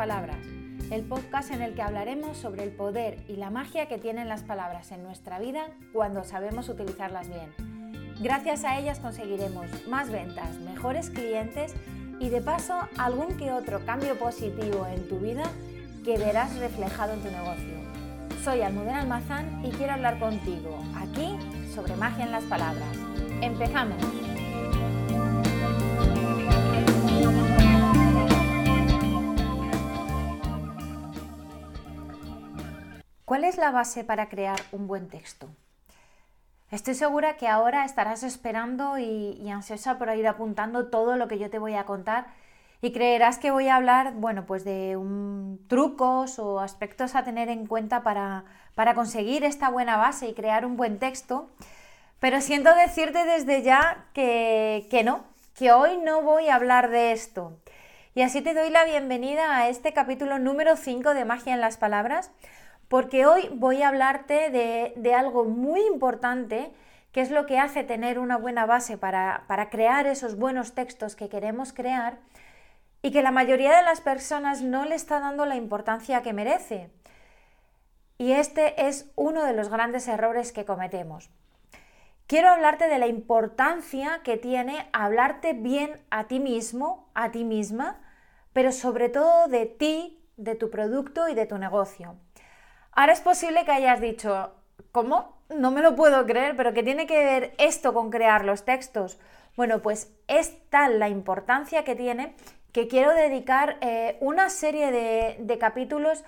Palabras, el podcast en el que hablaremos sobre el poder y la magia que tienen las palabras en nuestra vida cuando sabemos utilizarlas bien. Gracias a ellas conseguiremos más ventas, mejores clientes y de paso algún que otro cambio positivo en tu vida que verás reflejado en tu negocio. Soy Almudena Almazán y quiero hablar contigo aquí sobre magia en las palabras. ¡Empezamos! ¿Cuál es la base para crear un buen texto? Estoy segura que ahora estarás esperando y, ansiosa por ir apuntando todo lo que yo te voy a contar y creerás que voy a hablar, bueno, pues de trucos o aspectos a tener en cuenta para, para conseguir esta buena base y crear un buen texto. Pero siento decirte desde ya que, que no, que hoy no voy a hablar de esto. Y así te doy la bienvenida a este capítulo número 5 de Magia en las Palabras, porque hoy voy a hablarte de, algo muy importante que es lo que hace tener una buena base para, para, crear esos buenos textos que queremos crear y que la mayoría de las personas no le está dando la importancia que merece. Y este es uno de los grandes errores que cometemos. Quiero hablarte de la importancia que tiene hablarte bien a ti mismo, a ti misma, pero sobre todo de ti, de tu producto y de tu negocio. Ahora es posible que hayas dicho, ¿cómo? No me lo puedo creer, pero ¿qué tiene que ver esto con crear los textos? Bueno, pues es tal la importancia que tiene que quiero dedicar eh, una serie de, capítulos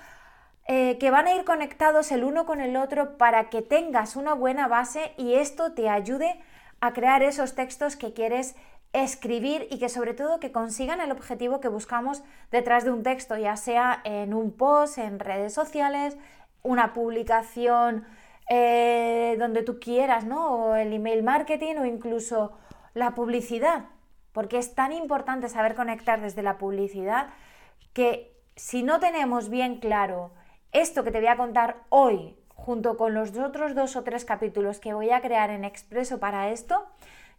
eh, que van a ir conectados el uno con el otro para que tengas una buena base y esto te ayude a crear esos textos que quieres escribir y que sobre todo que consigan el objetivo que buscamos detrás de un texto, ya sea en un post, en redes sociales, una publicación eh, donde tú quieras, ¿no? O el email marketing o incluso la publicidad, porque es tan importante saber conectar desde la publicidad que si no tenemos bien claro esto que te voy a contar hoy, junto con los otros dos o tres capítulos que voy a crear en expreso para esto,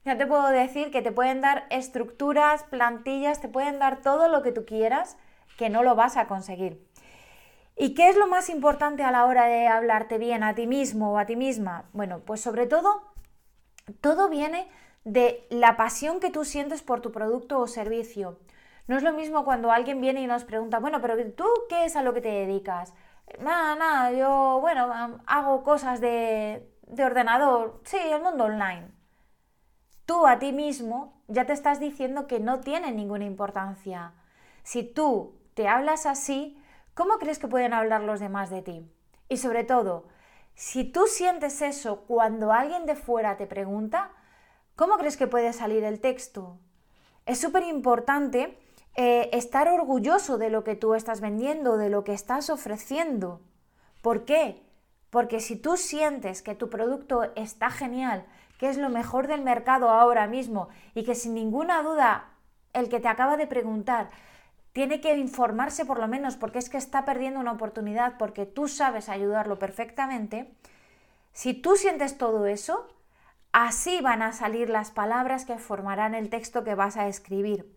ya te puedo decir que te pueden dar estructuras, plantillas, te pueden dar todo lo que tú quieras, que no lo vas a conseguir. ¿Y qué es lo más importante a la hora de hablarte bien a ti mismo o a ti misma? Bueno, pues sobre todo, todo viene de la pasión que tú sientes por tu producto o servicio. No es lo mismo cuando alguien viene y nos pregunta, bueno, pero tú qué es a lo que te dedicas? Nada, nada, yo, bueno, hago cosas de, de ordenador, sí, el mundo online. Tú a ti mismo ya te estás diciendo que no tiene ninguna importancia. Si tú te hablas así, ¿cómo crees que pueden hablar los demás de ti? Y sobre todo, si tú sientes eso cuando alguien de fuera te pregunta, ¿cómo crees que puede salir el texto? Es súper importante eh, estar orgulloso de lo que tú estás vendiendo, de lo que estás ofreciendo. ¿Por qué? Porque si tú sientes que tu producto está genial, que es lo mejor del mercado ahora mismo y que sin ninguna duda el que te acaba de preguntar tiene que informarse por lo menos porque es que está perdiendo una oportunidad porque tú sabes ayudarlo perfectamente, si tú sientes todo eso, así van a salir las palabras que formarán el texto que vas a escribir.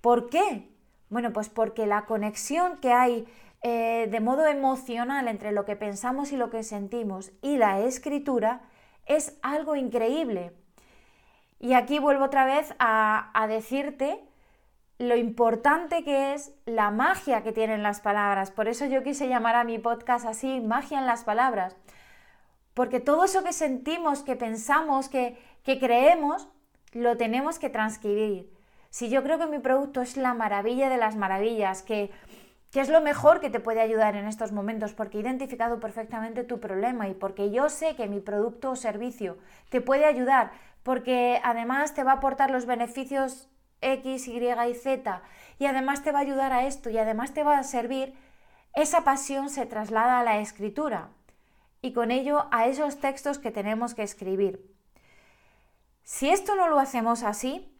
¿Por qué? Bueno, pues porque la conexión que hay eh, de modo emocional entre lo que pensamos y lo que sentimos y la escritura es algo increíble. Y aquí vuelvo otra vez a, a decirte lo importante que es la magia que tienen las palabras. Por eso yo quise llamar a mi podcast así, magia en las palabras. Porque todo eso que sentimos, que pensamos, que, que creemos, lo tenemos que transcribir. Si yo creo que mi producto es la maravilla de las maravillas, que, que es lo mejor que te puede ayudar en estos momentos, porque he identificado perfectamente tu problema y porque yo sé que mi producto o servicio te puede ayudar, porque además te va a aportar los beneficios X, Y y Z y además te va a ayudar a esto y además te va a servir, esa pasión se traslada a la escritura y con ello a esos textos que tenemos que escribir. Si esto no lo hacemos así,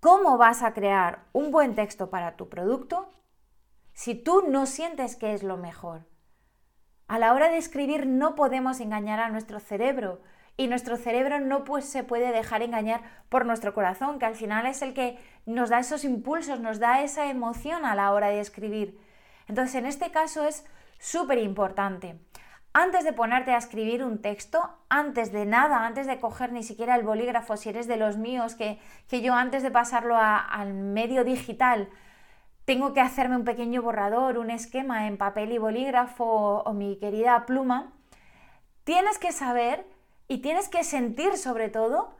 ¿cómo vas a crear un buen texto para tu producto si tú no sientes que es lo mejor? A la hora de escribir no podemos engañar a nuestro cerebro y nuestro cerebro no pues, se puede dejar engañar por nuestro corazón, que al final es el que nos da esos impulsos, nos da esa emoción a la hora de escribir. Entonces, en este caso es súper importante. Antes de ponerte a escribir un texto, antes de nada, antes de coger ni siquiera el bolígrafo, si eres de los míos, que, yo antes de pasarlo al medio digital, tengo que hacerme un pequeño borrador, un esquema en papel y bolígrafo o mi querida pluma, tienes que saber y tienes que sentir sobre todo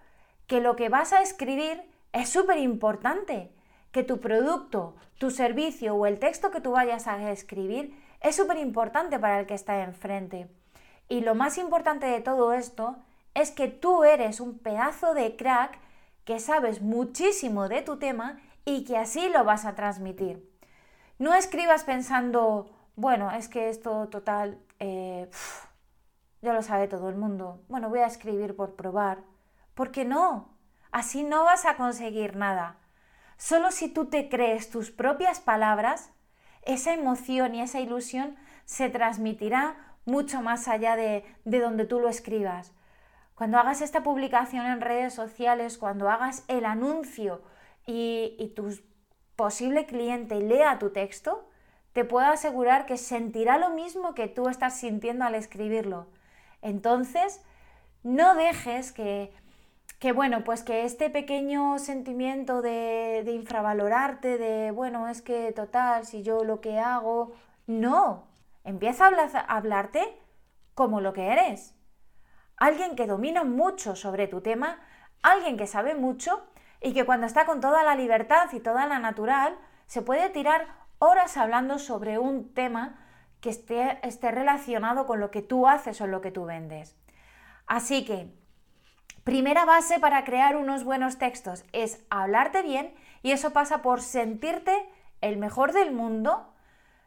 que lo que vas a escribir es súper importante, que tu producto, tu servicio o el texto que tú vayas a escribir es súper importante para el que está enfrente. Y lo más importante de todo esto es que tú eres un pedazo de crack que sabes muchísimo de tu tema y que así lo vas a transmitir. No escribas pensando, bueno, es que esto total, eh, ya lo sabe todo el mundo. Bueno, voy a escribir por probar. ¿Por qué no? Así no vas a conseguir nada. Solo si tú te crees tus propias palabras, esa emoción y esa ilusión se transmitirá mucho más allá de, de donde tú lo escribas. Cuando hagas esta publicación en redes sociales, cuando hagas el anuncio y, y tu posible cliente lea tu texto, te puedo asegurar que sentirá lo mismo que tú estás sintiendo al escribirlo. Entonces, no dejes que, que bueno, pues que este pequeño sentimiento de, de infravalorarte, de, bueno, es que total, si yo lo que hago, no, empieza a hablarte como lo que eres. Alguien que domina mucho sobre tu tema, alguien que sabe mucho y que cuando está con toda la libertad y toda la natural, se puede tirar horas hablando sobre un tema que esté, esté relacionado con lo que tú haces o lo que tú vendes. Así que, primera base para crear unos buenos textos es hablarte bien y eso pasa por sentirte el mejor del mundo,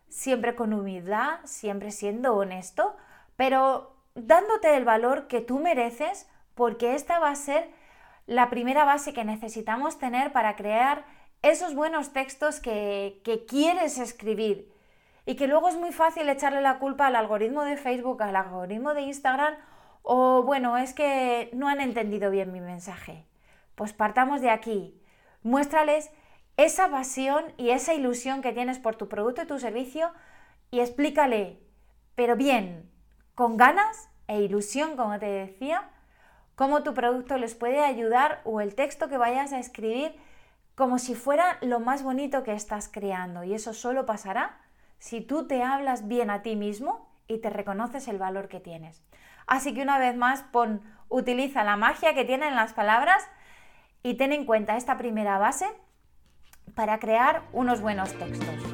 siempre con humildad, siempre siendo honesto, pero dándote el valor que tú mereces porque esta va a ser la primera base que necesitamos tener para crear esos buenos textos que, que quieres escribir y que luego es muy fácil echarle la culpa al algoritmo de Facebook, al algoritmo de Instagram o bueno, es que no han entendido bien mi mensaje. Pues partamos de aquí. Muéstrales esa pasión y esa ilusión que tienes por tu producto y tu servicio y explícale, pero bien, con ganas e ilusión, como te decía, cómo tu producto les puede ayudar o el texto que vayas a escribir como si fuera lo más bonito que estás creando. Y eso solo pasará si tú te hablas bien a ti mismo y te reconoces el valor que tienes. Así que una vez más, pon, utiliza la magia que tienen las palabras y ten en cuenta esta primera base para crear unos buenos textos.